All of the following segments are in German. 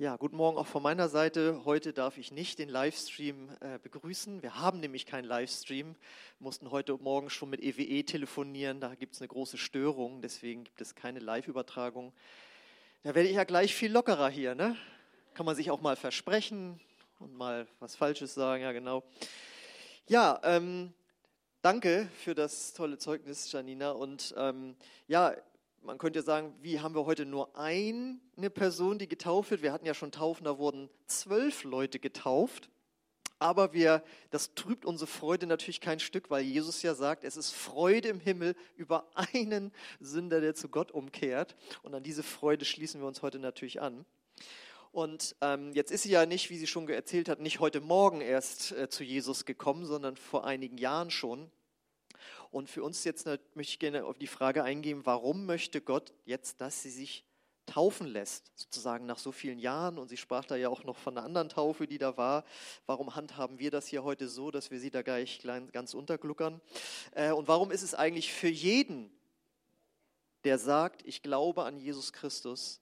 Ja, guten Morgen auch von meiner Seite. Heute darf ich nicht den Livestream äh, begrüßen. Wir haben nämlich keinen Livestream, mussten heute Morgen schon mit EWE e telefonieren. Da gibt es eine große Störung, deswegen gibt es keine Live-Übertragung. Da werde ich ja gleich viel lockerer hier. Ne? Kann man sich auch mal versprechen und mal was Falsches sagen. Ja, genau. Ja, ähm, danke für das tolle Zeugnis, Janina. Und ähm, ja, man könnte sagen, wie haben wir heute nur eine Person, die getauft wird? Wir hatten ja schon Taufen, da wurden zwölf Leute getauft. Aber wir, das trübt unsere Freude natürlich kein Stück, weil Jesus ja sagt, es ist Freude im Himmel über einen Sünder, der zu Gott umkehrt. Und an diese Freude schließen wir uns heute natürlich an. Und ähm, jetzt ist sie ja nicht, wie sie schon erzählt hat, nicht heute Morgen erst äh, zu Jesus gekommen, sondern vor einigen Jahren schon. Und für uns jetzt möchte ich gerne auf die Frage eingehen, warum möchte Gott jetzt, dass sie sich taufen lässt, sozusagen nach so vielen Jahren. Und sie sprach da ja auch noch von einer anderen Taufe, die da war. Warum handhaben wir das hier heute so, dass wir sie da gleich ganz untergluckern? Äh, und warum ist es eigentlich für jeden, der sagt, ich glaube an Jesus Christus,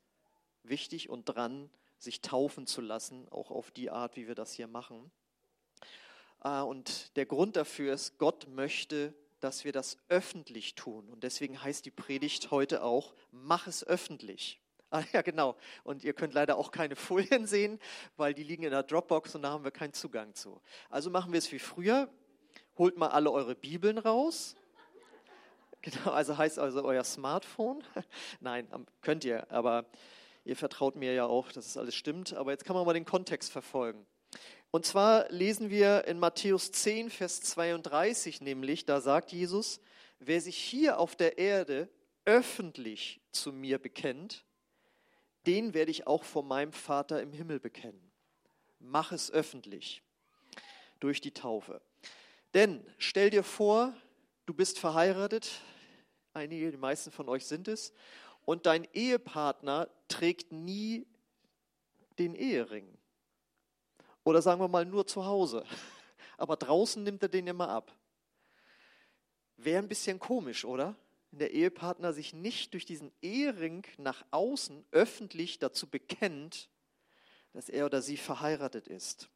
wichtig und dran, sich taufen zu lassen, auch auf die Art, wie wir das hier machen? Äh, und der Grund dafür ist, Gott möchte dass wir das öffentlich tun. Und deswegen heißt die Predigt heute auch, mach es öffentlich. Ah ja, genau. Und ihr könnt leider auch keine Folien sehen, weil die liegen in der Dropbox und da haben wir keinen Zugang zu. Also machen wir es wie früher. Holt mal alle eure Bibeln raus. Genau, also heißt also euer Smartphone. Nein, könnt ihr, aber ihr vertraut mir ja auch, dass es alles stimmt. Aber jetzt kann man mal den Kontext verfolgen. Und zwar lesen wir in Matthäus 10, Vers 32 nämlich, da sagt Jesus, wer sich hier auf der Erde öffentlich zu mir bekennt, den werde ich auch vor meinem Vater im Himmel bekennen. Mach es öffentlich durch die Taufe. Denn stell dir vor, du bist verheiratet, einige, die meisten von euch sind es, und dein Ehepartner trägt nie den Ehering. Oder sagen wir mal nur zu Hause. Aber draußen nimmt er den immer ab. Wäre ein bisschen komisch, oder? Wenn der Ehepartner sich nicht durch diesen Ehering nach außen öffentlich dazu bekennt, dass er oder sie verheiratet ist.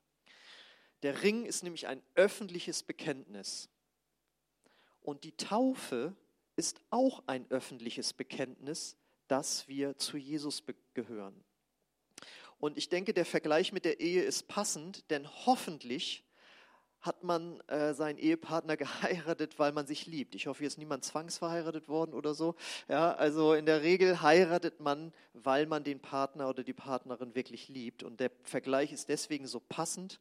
Der Ring ist nämlich ein öffentliches Bekenntnis. Und die Taufe ist auch ein öffentliches Bekenntnis, dass wir zu Jesus gehören. Und ich denke, der Vergleich mit der Ehe ist passend, denn hoffentlich hat man äh, seinen Ehepartner geheiratet, weil man sich liebt. Ich hoffe, hier ist niemand zwangsverheiratet worden oder so. Ja, also in der Regel heiratet man, weil man den Partner oder die Partnerin wirklich liebt. Und der Vergleich ist deswegen so passend,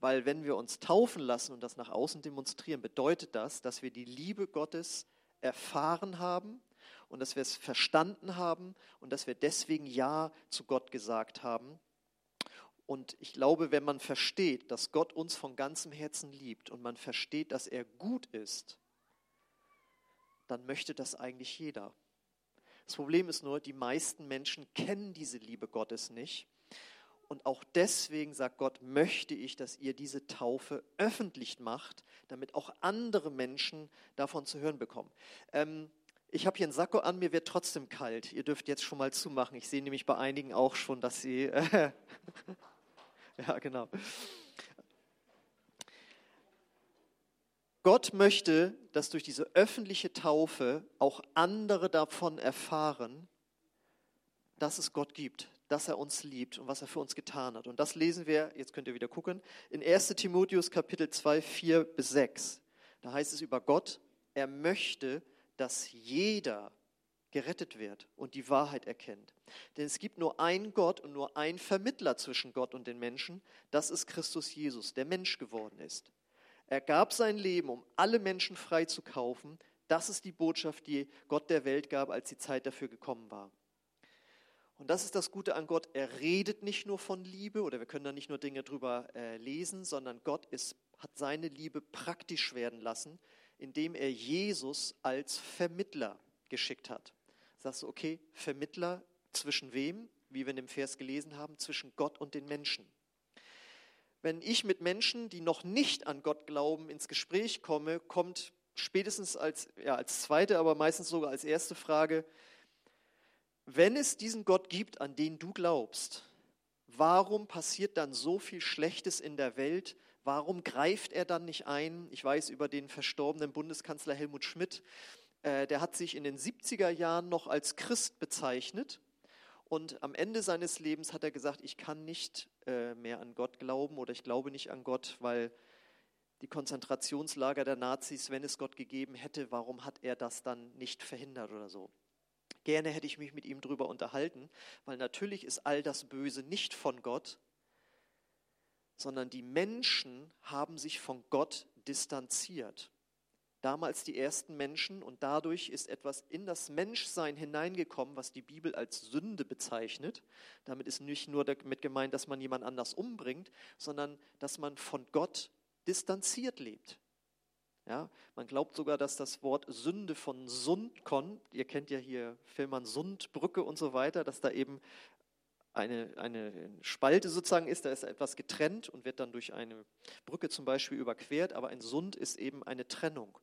weil wenn wir uns taufen lassen und das nach außen demonstrieren, bedeutet das, dass wir die Liebe Gottes erfahren haben und dass wir es verstanden haben und dass wir deswegen Ja zu Gott gesagt haben. Und ich glaube, wenn man versteht, dass Gott uns von ganzem Herzen liebt und man versteht, dass er gut ist, dann möchte das eigentlich jeder. Das Problem ist nur, die meisten Menschen kennen diese Liebe Gottes nicht. Und auch deswegen sagt Gott, möchte ich, dass ihr diese Taufe öffentlich macht, damit auch andere Menschen davon zu hören bekommen. Ähm, ich habe hier einen Sakko an, mir wird trotzdem kalt. Ihr dürft jetzt schon mal zumachen. Ich sehe nämlich bei einigen auch schon, dass sie. Äh, ja, genau. Gott möchte, dass durch diese öffentliche Taufe auch andere davon erfahren, dass es Gott gibt, dass er uns liebt und was er für uns getan hat. Und das lesen wir, jetzt könnt ihr wieder gucken, in 1 Timotheus Kapitel 2, 4 bis 6. Da heißt es über Gott, er möchte, dass jeder gerettet wird und die Wahrheit erkennt. Denn es gibt nur einen Gott und nur einen Vermittler zwischen Gott und den Menschen, das ist Christus Jesus, der Mensch geworden ist. Er gab sein Leben, um alle Menschen frei zu kaufen. Das ist die Botschaft, die Gott der Welt gab, als die Zeit dafür gekommen war. Und das ist das Gute an Gott. Er redet nicht nur von Liebe oder wir können da nicht nur Dinge drüber äh, lesen, sondern Gott ist, hat seine Liebe praktisch werden lassen, indem er Jesus als Vermittler geschickt hat. Sagst du, okay, Vermittler zwischen wem? Wie wir in dem Vers gelesen haben, zwischen Gott und den Menschen. Wenn ich mit Menschen, die noch nicht an Gott glauben, ins Gespräch komme, kommt spätestens als, ja, als zweite, aber meistens sogar als erste Frage, wenn es diesen Gott gibt, an den du glaubst, warum passiert dann so viel Schlechtes in der Welt? Warum greift er dann nicht ein? Ich weiß über den verstorbenen Bundeskanzler Helmut Schmidt, äh, der hat sich in den 70er Jahren noch als Christ bezeichnet. Und am Ende seines Lebens hat er gesagt, ich kann nicht äh, mehr an Gott glauben oder ich glaube nicht an Gott, weil die Konzentrationslager der Nazis, wenn es Gott gegeben hätte, warum hat er das dann nicht verhindert oder so? Gerne hätte ich mich mit ihm darüber unterhalten, weil natürlich ist all das Böse nicht von Gott, sondern die Menschen haben sich von Gott distanziert. Damals die ersten Menschen und dadurch ist etwas in das Menschsein hineingekommen, was die Bibel als Sünde bezeichnet. Damit ist nicht nur damit gemeint, dass man jemand anders umbringt, sondern dass man von Gott distanziert lebt. Ja, man glaubt sogar, dass das Wort Sünde von Sund kommt. Ihr kennt ja hier Filmern Sundbrücke und so weiter, dass da eben eine, eine Spalte sozusagen ist, da ist etwas getrennt und wird dann durch eine Brücke zum Beispiel überquert, aber ein Sund ist eben eine Trennung.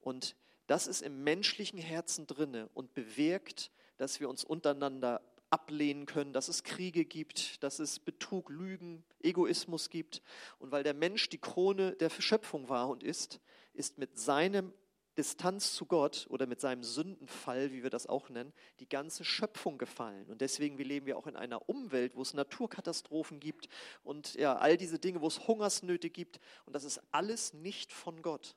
Und das ist im menschlichen Herzen drinne und bewirkt, dass wir uns untereinander ablehnen können, dass es Kriege gibt, dass es Betrug, Lügen, Egoismus gibt. Und weil der Mensch die Krone der Verschöpfung war und ist, ist mit seinem Distanz zu Gott oder mit seinem Sündenfall, wie wir das auch nennen, die ganze Schöpfung gefallen. Und deswegen leben wir auch in einer Umwelt, wo es Naturkatastrophen gibt und ja, all diese Dinge, wo es Hungersnöte gibt. Und das ist alles nicht von Gott,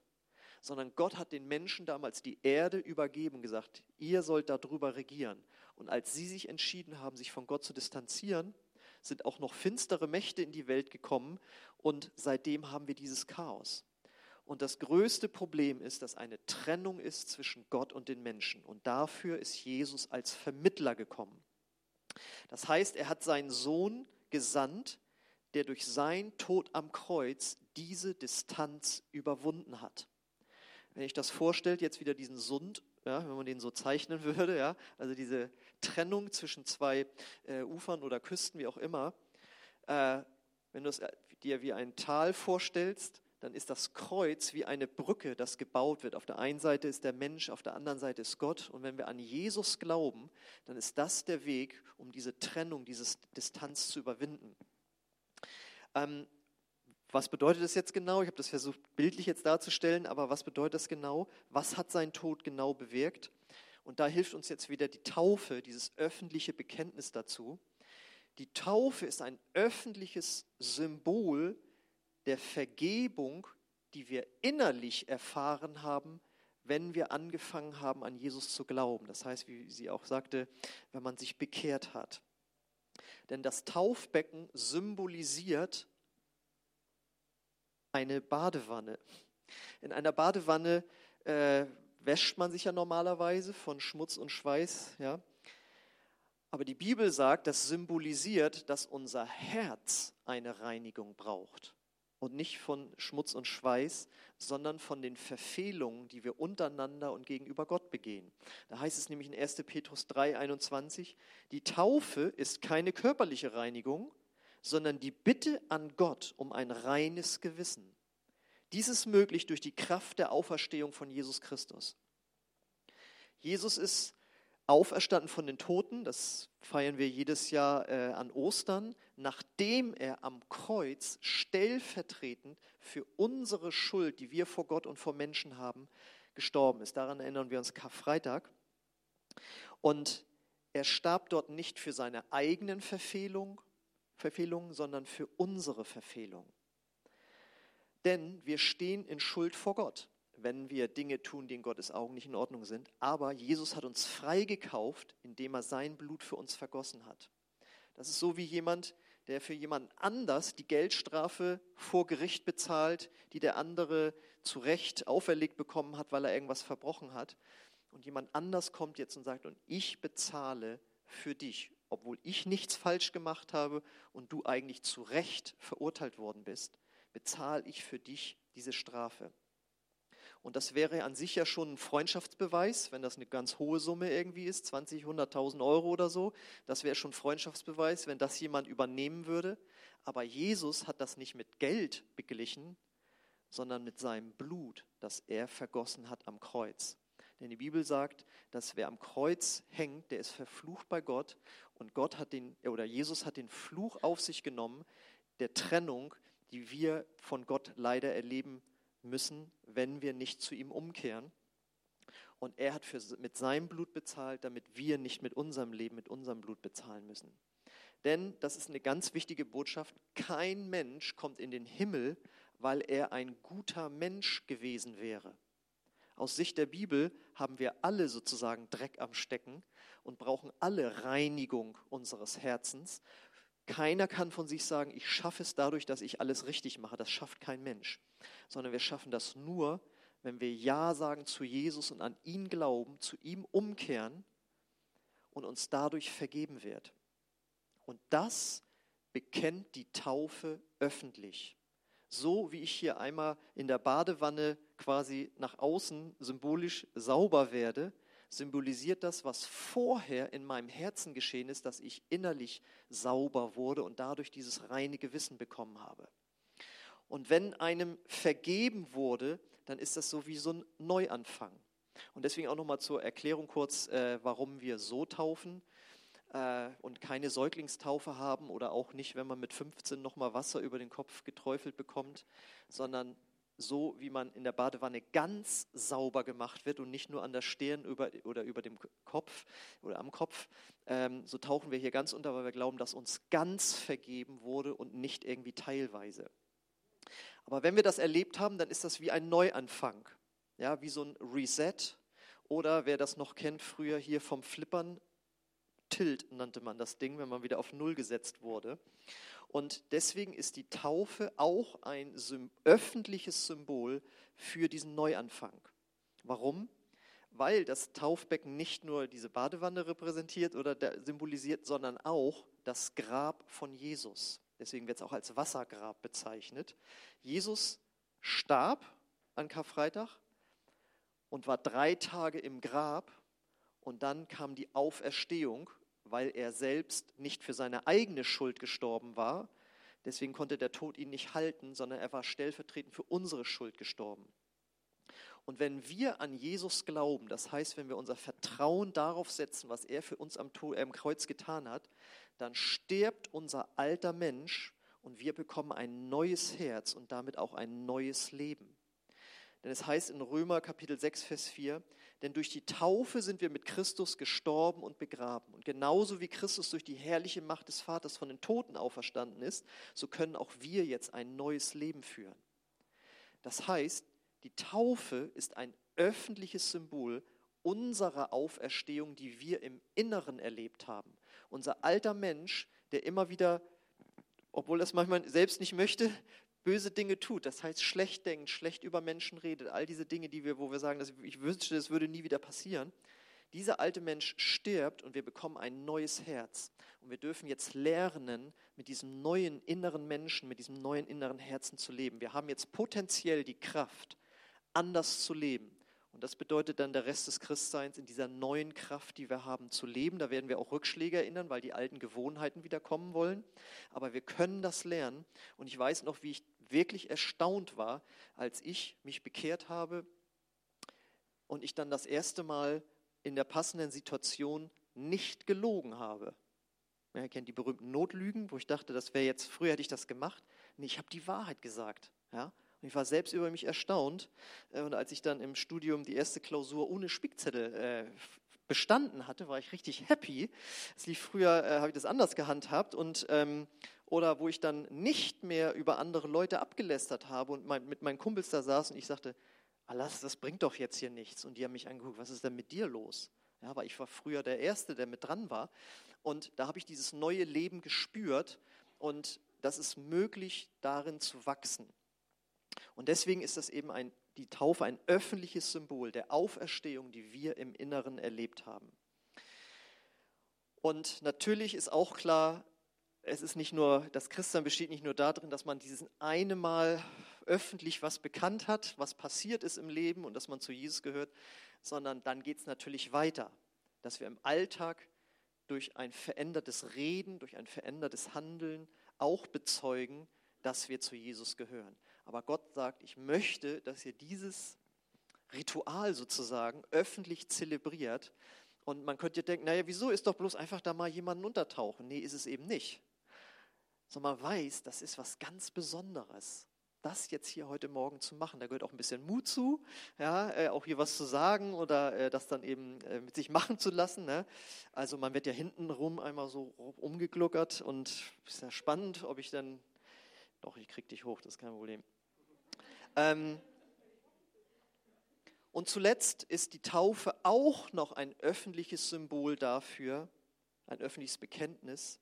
sondern Gott hat den Menschen damals die Erde übergeben gesagt, ihr sollt darüber regieren. Und als sie sich entschieden haben, sich von Gott zu distanzieren, sind auch noch finstere Mächte in die Welt gekommen und seitdem haben wir dieses Chaos. Und das größte Problem ist, dass eine Trennung ist zwischen Gott und den Menschen. Und dafür ist Jesus als Vermittler gekommen. Das heißt, er hat seinen Sohn gesandt, der durch sein Tod am Kreuz diese Distanz überwunden hat. Wenn ich das vorstellt, jetzt wieder diesen Sund, ja, wenn man den so zeichnen würde, ja, also diese Trennung zwischen zwei äh, Ufern oder Küsten, wie auch immer, äh, wenn du es äh, dir wie ein Tal vorstellst, dann ist das Kreuz wie eine Brücke, das gebaut wird. Auf der einen Seite ist der Mensch, auf der anderen Seite ist Gott. Und wenn wir an Jesus glauben, dann ist das der Weg, um diese Trennung, diese Distanz zu überwinden. Ähm, was bedeutet das jetzt genau? Ich habe das versucht bildlich jetzt darzustellen, aber was bedeutet das genau? Was hat sein Tod genau bewirkt? Und da hilft uns jetzt wieder die Taufe, dieses öffentliche Bekenntnis dazu. Die Taufe ist ein öffentliches Symbol der Vergebung, die wir innerlich erfahren haben, wenn wir angefangen haben, an Jesus zu glauben. Das heißt, wie sie auch sagte, wenn man sich bekehrt hat. Denn das Taufbecken symbolisiert eine Badewanne. In einer Badewanne äh, wäscht man sich ja normalerweise von Schmutz und Schweiß, ja. Aber die Bibel sagt, das symbolisiert, dass unser Herz eine Reinigung braucht und nicht von Schmutz und Schweiß, sondern von den Verfehlungen, die wir untereinander und gegenüber Gott begehen. Da heißt es nämlich in 1. Petrus 3, 21, die Taufe ist keine körperliche Reinigung, sondern die Bitte an Gott um ein reines Gewissen. Dies ist möglich durch die Kraft der Auferstehung von Jesus Christus. Jesus ist auferstanden von den Toten, das feiern wir jedes Jahr äh, an Ostern, nachdem er am Kreuz stellvertretend für unsere Schuld, die wir vor Gott und vor Menschen haben, gestorben ist. Daran erinnern wir uns Karfreitag. Und er starb dort nicht für seine eigenen Verfehlung, Verfehlungen, sondern für unsere Verfehlung. Denn wir stehen in Schuld vor Gott wenn wir Dinge tun, die in Gottes Augen nicht in Ordnung sind. Aber Jesus hat uns freigekauft, indem er sein Blut für uns vergossen hat. Das ist so wie jemand, der für jemand anders die Geldstrafe vor Gericht bezahlt, die der andere zu Recht auferlegt bekommen hat, weil er irgendwas verbrochen hat. Und jemand anders kommt jetzt und sagt, und ich bezahle für dich, obwohl ich nichts falsch gemacht habe und du eigentlich zu Recht verurteilt worden bist, bezahle ich für dich diese Strafe. Und das wäre an sich ja schon ein Freundschaftsbeweis, wenn das eine ganz hohe Summe irgendwie ist, 20, 100.000 Euro oder so. Das wäre schon Freundschaftsbeweis, wenn das jemand übernehmen würde. Aber Jesus hat das nicht mit Geld beglichen, sondern mit seinem Blut, das er vergossen hat am Kreuz. Denn die Bibel sagt, dass wer am Kreuz hängt, der ist verflucht bei Gott und Gott hat den oder Jesus hat den Fluch auf sich genommen der Trennung, die wir von Gott leider erleben müssen, wenn wir nicht zu ihm umkehren. Und er hat für, mit seinem Blut bezahlt, damit wir nicht mit unserem Leben, mit unserem Blut bezahlen müssen. Denn, das ist eine ganz wichtige Botschaft, kein Mensch kommt in den Himmel, weil er ein guter Mensch gewesen wäre. Aus Sicht der Bibel haben wir alle sozusagen Dreck am Stecken und brauchen alle Reinigung unseres Herzens. Keiner kann von sich sagen, ich schaffe es dadurch, dass ich alles richtig mache. Das schafft kein Mensch. Sondern wir schaffen das nur, wenn wir Ja sagen zu Jesus und an ihn glauben, zu ihm umkehren und uns dadurch vergeben wird. Und das bekennt die Taufe öffentlich so wie ich hier einmal in der Badewanne quasi nach außen symbolisch sauber werde, symbolisiert das, was vorher in meinem Herzen geschehen ist, dass ich innerlich sauber wurde und dadurch dieses reine Gewissen bekommen habe. Und wenn einem vergeben wurde, dann ist das so wie so ein Neuanfang. Und deswegen auch nochmal zur Erklärung kurz, äh, warum wir so taufen äh, und keine Säuglingstaufe haben oder auch nicht, wenn man mit 15 nochmal Wasser über den Kopf geträufelt bekommt, sondern so, wie man in der Badewanne ganz sauber gemacht wird und nicht nur an der Stirn über, oder über dem Kopf oder am Kopf, ähm, so tauchen wir hier ganz unter, weil wir glauben, dass uns ganz vergeben wurde und nicht irgendwie teilweise. Aber wenn wir das erlebt haben, dann ist das wie ein Neuanfang, ja, wie so ein Reset. Oder wer das noch kennt, früher hier vom Flippern, Tilt nannte man das Ding, wenn man wieder auf Null gesetzt wurde. Und deswegen ist die Taufe auch ein öffentliches Symbol für diesen Neuanfang. Warum? Weil das Taufbecken nicht nur diese Badewanne repräsentiert oder symbolisiert, sondern auch das Grab von Jesus. Deswegen wird es auch als Wassergrab bezeichnet. Jesus starb an Karfreitag und war drei Tage im Grab und dann kam die Auferstehung, weil er selbst nicht für seine eigene Schuld gestorben war. Deswegen konnte der Tod ihn nicht halten, sondern er war stellvertretend für unsere Schuld gestorben. Und wenn wir an Jesus glauben, das heißt, wenn wir unser Vertrauen darauf setzen, was er für uns am, Kreuz getan hat, dann stirbt unser alter Mensch und wir bekommen ein neues Herz und damit auch ein neues Leben. Denn es heißt in Römer Kapitel 6, Vers 4, denn durch die Taufe sind wir mit Christus gestorben und begraben. Und genauso wie Christus durch die herrliche Macht des Vaters von den Toten auferstanden ist, so können auch wir jetzt ein neues Leben führen. Das heißt, die Taufe ist ein öffentliches Symbol unserer Auferstehung, die wir im Inneren erlebt haben. Unser alter Mensch, der immer wieder, obwohl das manchmal selbst nicht möchte, böse Dinge tut, das heißt schlecht denkt, schlecht über Menschen redet, all diese Dinge, die wir, wo wir sagen, dass ich wünschte, das würde nie wieder passieren. Dieser alte Mensch stirbt und wir bekommen ein neues Herz. Und wir dürfen jetzt lernen, mit diesem neuen inneren Menschen, mit diesem neuen inneren Herzen zu leben. Wir haben jetzt potenziell die Kraft, anders zu leben. Und das bedeutet dann der Rest des Christseins in dieser neuen Kraft, die wir haben, zu leben. Da werden wir auch Rückschläge erinnern, weil die alten Gewohnheiten wieder kommen wollen. Aber wir können das lernen. Und ich weiß noch, wie ich wirklich erstaunt war, als ich mich bekehrt habe und ich dann das erste Mal in der passenden Situation nicht gelogen habe. ihr kennt die berühmten Notlügen, wo ich dachte, das wäre jetzt, früher hätte ich das gemacht. Nee, ich habe die Wahrheit gesagt. Ja? Und ich war selbst über mich erstaunt. Äh, und als ich dann im Studium die erste Klausur ohne Spickzettel äh, bestanden hatte, war ich richtig happy. Es lief früher, äh, habe ich das anders gehandhabt und ähm, oder wo ich dann nicht mehr über andere Leute abgelästert habe und mein, mit meinen Kumpels da saß und ich sagte, Alas, das bringt doch jetzt hier nichts. Und die haben mich angeguckt, was ist denn mit dir los? Ja, weil ich war früher der Erste, der mit dran war. Und da habe ich dieses neue Leben gespürt und das ist möglich, darin zu wachsen. Und deswegen ist das eben ein, die Taufe ein öffentliches Symbol der Auferstehung, die wir im Inneren erlebt haben. Und natürlich ist auch klar, es ist nicht nur, das Christsein besteht nicht nur darin, dass man dieses eine Mal öffentlich was bekannt hat, was passiert ist im Leben und dass man zu Jesus gehört, sondern dann geht es natürlich weiter, dass wir im Alltag durch ein verändertes Reden, durch ein verändertes Handeln auch bezeugen, dass wir zu Jesus gehören. Aber Gott sagt, ich möchte, dass ihr dieses Ritual sozusagen öffentlich zelebriert. Und man könnte denken, naja, wieso ist doch bloß einfach da mal jemanden untertauchen? Nee, ist es eben nicht. Sondern man weiß, das ist was ganz Besonderes das jetzt hier heute Morgen zu machen. Da gehört auch ein bisschen Mut zu, ja, äh, auch hier was zu sagen oder äh, das dann eben äh, mit sich machen zu lassen. Ne? Also man wird ja hinten rum einmal so umgegluckert und ist ja spannend, ob ich dann, doch, ich krieg dich hoch, das ist kein Problem. Ähm, und zuletzt ist die Taufe auch noch ein öffentliches Symbol dafür, ein öffentliches Bekenntnis,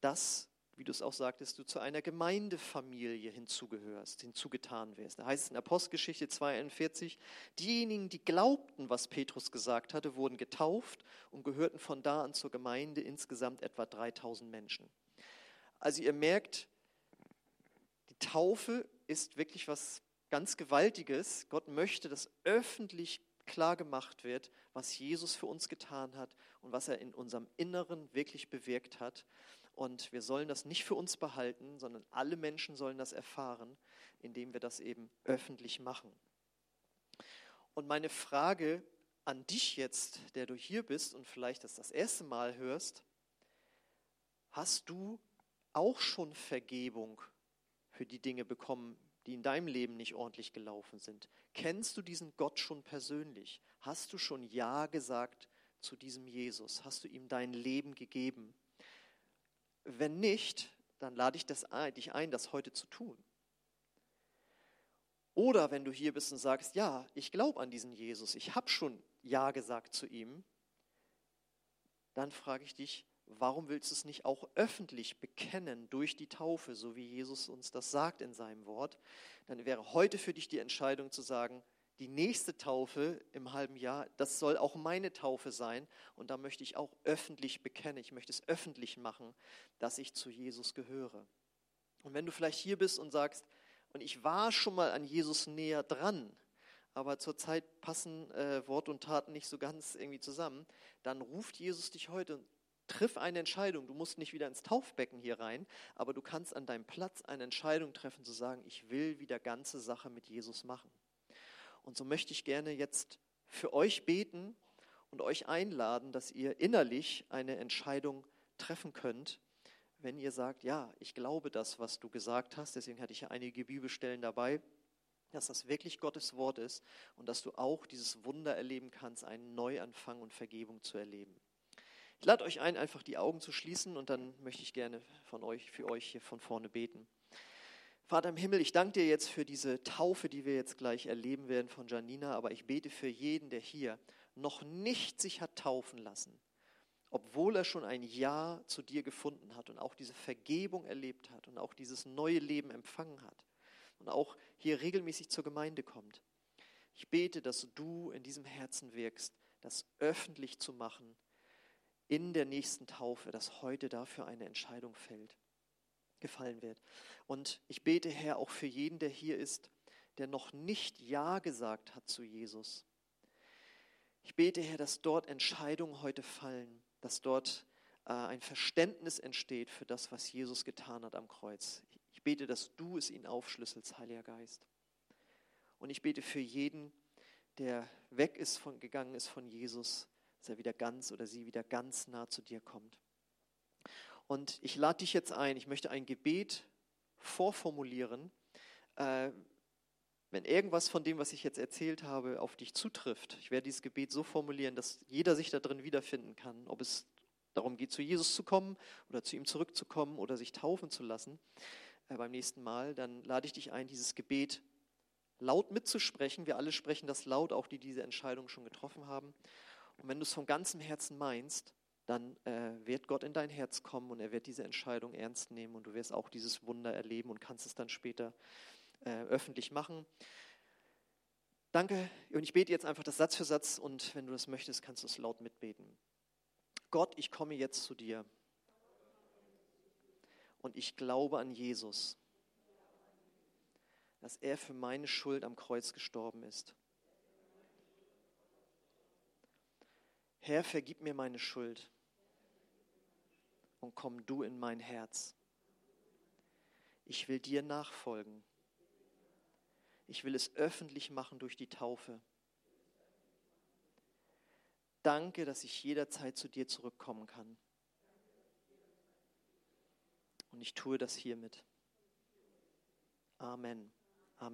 dass wie du es auch sagtest, du zu einer Gemeindefamilie hinzugehörst, hinzugetan wirst. Da heißt es in Apostelgeschichte 42, diejenigen, die glaubten, was Petrus gesagt hatte, wurden getauft und gehörten von da an zur Gemeinde insgesamt etwa 3000 Menschen. Also ihr merkt, die Taufe ist wirklich was ganz Gewaltiges. Gott möchte, dass öffentlich klar gemacht wird, was Jesus für uns getan hat und was er in unserem Inneren wirklich bewirkt hat. Und wir sollen das nicht für uns behalten, sondern alle Menschen sollen das erfahren, indem wir das eben öffentlich machen. Und meine Frage an dich jetzt, der du hier bist und vielleicht das das erste Mal hörst, hast du auch schon Vergebung für die Dinge bekommen, die in deinem Leben nicht ordentlich gelaufen sind? Kennst du diesen Gott schon persönlich? Hast du schon Ja gesagt zu diesem Jesus? Hast du ihm dein Leben gegeben? Wenn nicht, dann lade ich ein, dich ein, das heute zu tun. Oder wenn du hier bist und sagst, ja, ich glaube an diesen Jesus, ich habe schon Ja gesagt zu ihm, dann frage ich dich, warum willst du es nicht auch öffentlich bekennen durch die Taufe, so wie Jesus uns das sagt in seinem Wort? Dann wäre heute für dich die Entscheidung zu sagen, die nächste Taufe im halben Jahr, das soll auch meine Taufe sein. Und da möchte ich auch öffentlich bekennen, ich möchte es öffentlich machen, dass ich zu Jesus gehöre. Und wenn du vielleicht hier bist und sagst, und ich war schon mal an Jesus näher dran, aber zurzeit passen äh, Wort und Taten nicht so ganz irgendwie zusammen, dann ruft Jesus dich heute und triff eine Entscheidung. Du musst nicht wieder ins Taufbecken hier rein, aber du kannst an deinem Platz eine Entscheidung treffen, zu sagen, ich will wieder ganze Sache mit Jesus machen. Und so möchte ich gerne jetzt für euch beten und euch einladen, dass ihr innerlich eine Entscheidung treffen könnt, wenn ihr sagt, ja, ich glaube das, was du gesagt hast. Deswegen hatte ich ja einige Bibelstellen dabei, dass das wirklich Gottes Wort ist und dass du auch dieses Wunder erleben kannst, einen Neuanfang und Vergebung zu erleben. Ich lade euch ein, einfach die Augen zu schließen und dann möchte ich gerne von euch, für euch hier von vorne beten. Vater im Himmel, ich danke dir jetzt für diese Taufe, die wir jetzt gleich erleben werden von Janina, aber ich bete für jeden, der hier noch nicht sich hat taufen lassen, obwohl er schon ein Ja zu dir gefunden hat und auch diese Vergebung erlebt hat und auch dieses neue Leben empfangen hat und auch hier regelmäßig zur Gemeinde kommt. Ich bete, dass du in diesem Herzen wirkst, das öffentlich zu machen in der nächsten Taufe, dass heute dafür eine Entscheidung fällt gefallen wird. Und ich bete, Herr, auch für jeden, der hier ist, der noch nicht Ja gesagt hat zu Jesus. Ich bete, Herr, dass dort Entscheidungen heute fallen, dass dort äh, ein Verständnis entsteht für das, was Jesus getan hat am Kreuz. Ich bete, dass du es ihnen aufschlüsselst, Heiliger Geist. Und ich bete für jeden, der weg ist von, gegangen ist von Jesus, dass er wieder ganz oder sie wieder ganz nah zu dir kommt. Und ich lade dich jetzt ein, ich möchte ein Gebet vorformulieren. Äh, wenn irgendwas von dem, was ich jetzt erzählt habe, auf dich zutrifft, ich werde dieses Gebet so formulieren, dass jeder sich da drin wiederfinden kann, ob es darum geht, zu Jesus zu kommen oder zu ihm zurückzukommen oder sich taufen zu lassen äh, beim nächsten Mal, dann lade ich dich ein, dieses Gebet laut mitzusprechen. Wir alle sprechen das laut, auch die diese Entscheidung schon getroffen haben. Und wenn du es von ganzem Herzen meinst, dann äh, wird Gott in dein Herz kommen und er wird diese Entscheidung ernst nehmen und du wirst auch dieses Wunder erleben und kannst es dann später äh, öffentlich machen. Danke und ich bete jetzt einfach das Satz für Satz und wenn du das möchtest, kannst du es laut mitbeten. Gott, ich komme jetzt zu dir und ich glaube an Jesus, dass er für meine Schuld am Kreuz gestorben ist. Herr, vergib mir meine Schuld und komm du in mein Herz. Ich will dir nachfolgen. Ich will es öffentlich machen durch die Taufe. Danke, dass ich jederzeit zu dir zurückkommen kann. Und ich tue das hiermit. Amen.